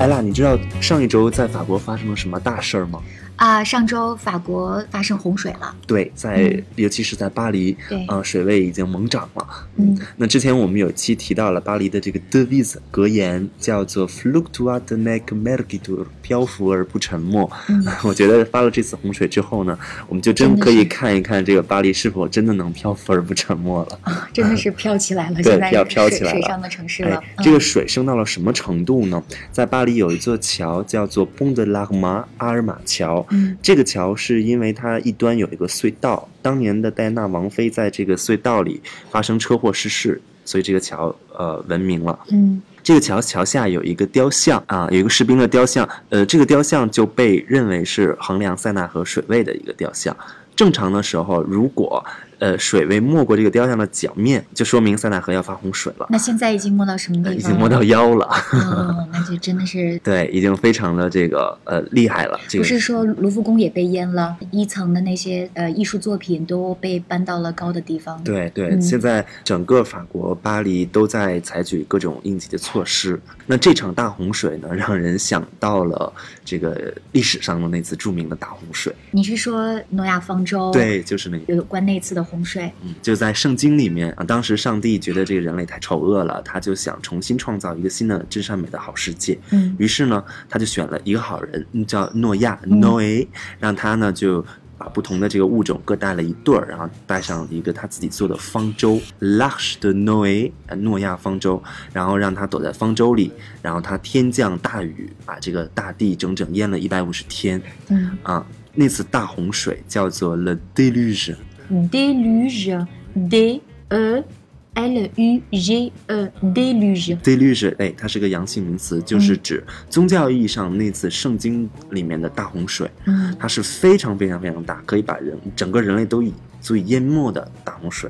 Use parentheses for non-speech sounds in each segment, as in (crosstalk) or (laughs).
艾拉，你知道上一周在法国发生了什么大事儿吗？啊、上周法国发生洪水了，对，在、尤其是在巴黎，对呃，水位已经猛涨了。嗯，那之前我们有期提到了巴黎的这个 devise 格言，叫做 “fluctuat nec mergitur”，漂浮而不沉没。嗯 (laughs) 我觉得发了这次洪水之后呢，我们就真可以看一看这个巴黎是否真的能漂浮而不沉没了。真的是 (laughs) 飘起来了，对现在要飘起来了水上的城市哎了。，这个嗯水升到了什么程度呢？在巴黎有一座桥叫做 Pont de l'Arma 阿尔玛桥。嗯这个桥是因为它一端有一个隧道，当年的戴安娜王妃在这个隧道里发生车祸逝世，所以这个桥呃闻名了。嗯这个桥桥下有一个雕像啊，有一个士兵的雕像，呃，这个雕像就被认为是衡量塞纳河水位的一个雕像。正常的时候，如果呃水位没过这个雕像的脚面，就说明塞纳河要发洪水了。那现在已经没到什么地方了？已经没到腰了，哦，那就真的是。(laughs) 对，已经非常的这个呃厉害了。这个不是说卢浮宫也被淹了，一层的那些呃艺术作品都被搬到了高的地方。，对对，嗯现在整个法国巴黎都在采取各种应急的措施。那这场大洪水呢，让人想到了这个历史上的那次著名的大洪水。你是说诺亚方舟？，对，就是那个。有关那次的洪水。嗯，就在圣经里面啊，当时上帝觉得这个人类太丑恶了，他就想重新创造一个新的真善美的好世界。嗯于是呢，他就选了一个好人，嗯叫诺亚嗯 （Noe），让他呢就把不同的这个物种各带了一对儿，然后带上一个他自己做的方舟 （L'Arche de Noé），呃诺亚方舟，然后让他躲在方舟里，然后他天降大雨，把这个大地整整淹了一百五十天嗯啊。那次大洪水叫做 Le Déluge。，déluge. D e l u g e déluge。deluge，哎，它是个阳性名词，就是指宗教意义上那次圣经里面的大洪水，嗯。它是非常非常非常大，可以把人整个人类都以足以淹没的大洪水。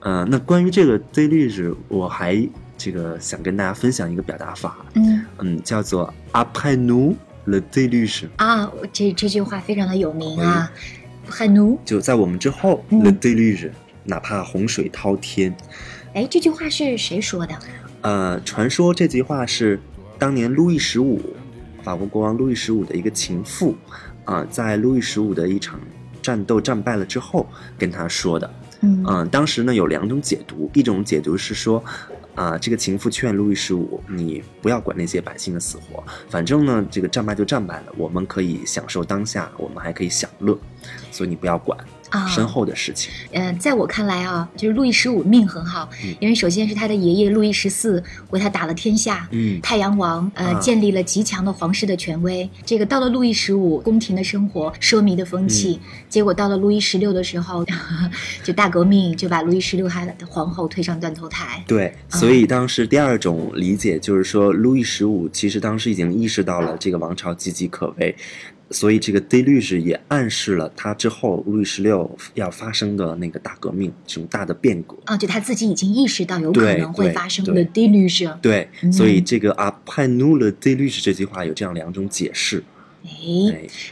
呃，那关于这个 deluge，我还这个想跟大家分享一个表达法，嗯。嗯，叫做 après nous le déluge，啊，这这句话非常的有名啊，很奴。就在我们之后、嗯 le déluge，哪怕洪水滔天。哎，这句话是谁说的？呃，传说这句话是当年路易十五，法国国王路易十五的一个情妇，啊、在路易十五的一场战斗战败了之后跟他说的。嗯嗯、当时呢有两种解读，一种解读是说，啊、这个情妇劝路易十五，你不要管那些百姓的死活，反正呢这个战败就战败了，我们可以享受当下，我们还可以享乐，所以你不要管。啊，身后的事情。嗯、在我看来啊，就是路易十五命很好，嗯因为首先是他的爷爷路易十四为他打了天下，嗯太阳王呃、啊建立了极强的皇室的权威。这个到了路易十五，宫廷的生活奢靡的风气，嗯结果到了路易十六的时候，(laughs) 就大革命，就把路易十六他的皇后推上断头台。对，所以当时第二种理解就是说，路易十五其实当时已经意识到了这个王朝岌岌可危，所以这个 deluge 也暗示了他之后路易十六要发生的那个大革命，这种大的变革。啊，就他自己已经意识到有可能会发生对的 deluge。对，嗯所以这个 après nous le deluge 这句话有这样两种解释。哎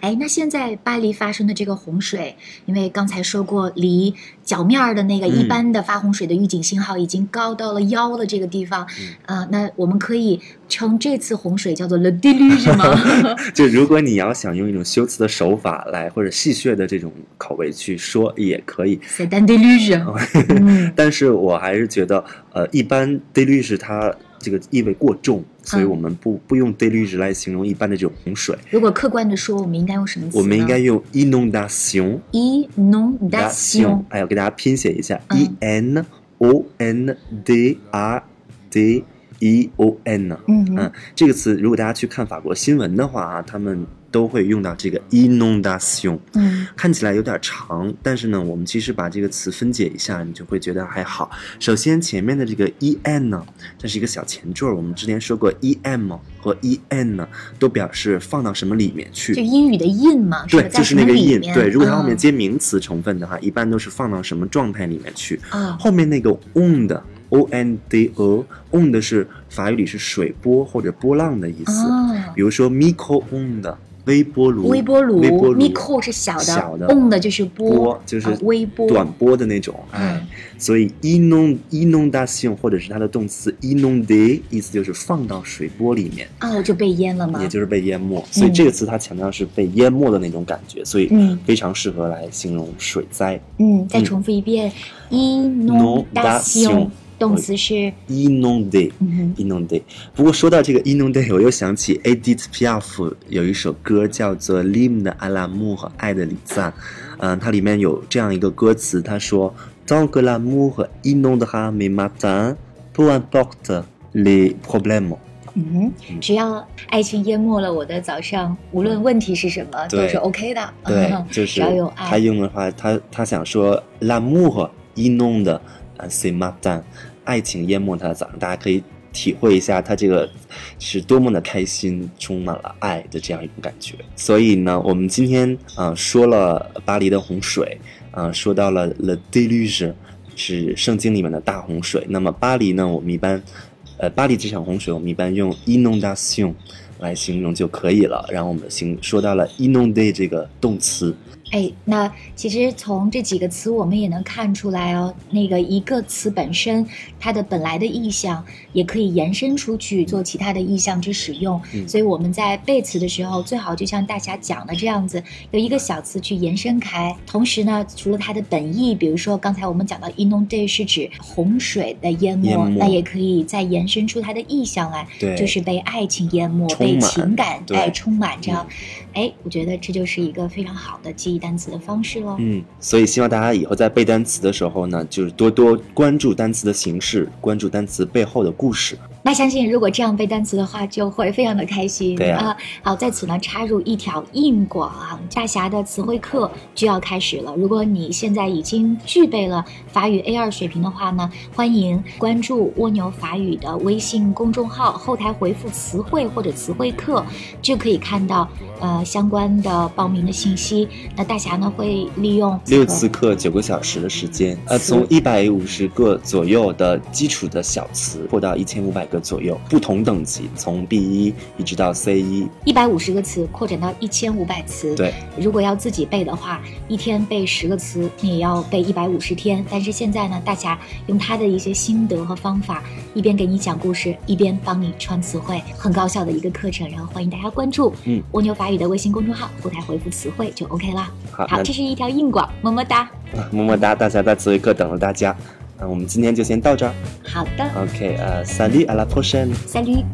哎，哎，那现在巴黎发生的这个洪水，因为刚才说过，离脚面儿的那个嗯一般的发洪水的预警信号已经高到了腰的这个地方，嗯呃，那我们可以称这次洪水叫做 le deluge 吗？(laughs) 就如果你要想用一种修辞的手法来，或者戏谑的这种口味去说，也可以。C'est un deluge。嗯 (laughs) 但是我还是觉得，呃，一般 deluge 它这个意味过重，所以嗯我们不不用 deluge 来形容一般的这种洪水。如果客观的说，我们应该用什么词呢？我们应该用 inondation。inondation。哎，我给大家拼写一下、嗯 e n o n d r d e o n。嗯嗯，这个词如果大家去看法国新闻的话啊，他们都会用到这个 inundation。嗯看起来有点长，但是呢，我们其实把这个词分解一下，你就会觉得还好。首先前面的这个 e n 呢，这是一个小前缀，我们之前说过 e m 和 e n 呢，都表示放到什么里面去就。英语的 in 嘛，对，就是那个 in 对，如果它后面嗯接名词成分的话，一般都是放到什么状态里面去。啊后面那个 on 的 o n d o on 的是法语里是水波或者波浪的意思。啊比如说 micro on 的微波炉，微波炉微波炉 micro 是小的小的。on 的就是波波就是啊微波。短波的那种，哎，嗯。所以 inund inundation 或者是它的动词 inunde，意思就是放到水波里面，哦就被淹了吗？也？就是被淹没。所以这个词它强调是被淹没的那种感觉，所以嗯。非常适合来形容水灾。嗯，再重复一遍，inundation 动词是 inunde 嗯哼 inunde。不过说到这个 inunde，我又想起 Edith Piaf 有一首歌叫做《l'hymne à l'amour》爱的礼赞，嗯，它里面有这样一个歌词，他说：“Tant que l'amour inondera mes matins, peu importe les problèmes。”嗯哼，只要爱情淹没了我的早上，无论问题是什么都是 OK 的。对嗯，就是只要有他。用的话，他他想说 l'amour 啊，see my d o n 爱情淹没他的早上，大家可以体会一下他这个是多么的开心，充满了爱的这样一种感觉。所以呢，我们今天啊、说了巴黎的洪水，啊、说到了 le déluge，是圣经里面的大洪水。那么巴黎呢，我们一般，呃，巴黎这场洪水，我们一般用 inondation 来形容就可以了。然后我们形说到了 inonde 这个动词，哎，那其实从这几个词我们也能看出来哦，那个一个词本身它的本来的意象也可以延伸出去做其他的意象之使用。嗯所以我们在背词的时候，最好就像大侠讲的这样子，有一个小词去延伸开。同时呢，除了它的本意，比如说刚才我们讲到 inundate 是指洪水的淹没，淹没那也可以再延伸出它的意象来，对就是被爱情淹没，被情感对哎充满着。哎，我觉得这就是一个非常好的记忆单词的方式喽。嗯，所以希望大家以后在背单词的时候呢，就是多多关注单词的形式，关注单词背后的故事。那相信如果这样背单词的话，就会非常的开心。对呀啊，好，在此呢插入一条硬广啊，大侠的词汇课就要开始了。如果你现在已经具备了法语 A 二水平的话呢，欢迎关注蜗牛法语的微信公众号，后台回复词汇或者词汇课，就可以看到呃相关的报名的信息。那大侠呢会利用六次课九个小时的时间，呃，从一百五十个左右的基础的小词，扩到一千五百个左右，不同等级，从 B 一一直到 C 一。一百五十个词扩展到一千五百词。对，如果要自己背的话，一天背十个词，你也要背一百五十天。但是现在呢，大侠用他的一些心得和方法，一边给你讲故事，一边帮你串词汇，很高效的一个课程。然后欢迎大家关注，嗯，蜗牛法语的微信公众号，后台回复词汇就 OK 了。好，好，这是一条硬广，么么哒。么么哒，大家在词汇课等着大家。那我们今天就先到这儿。好的 OK，呃，salut à la prochaine。，Salut。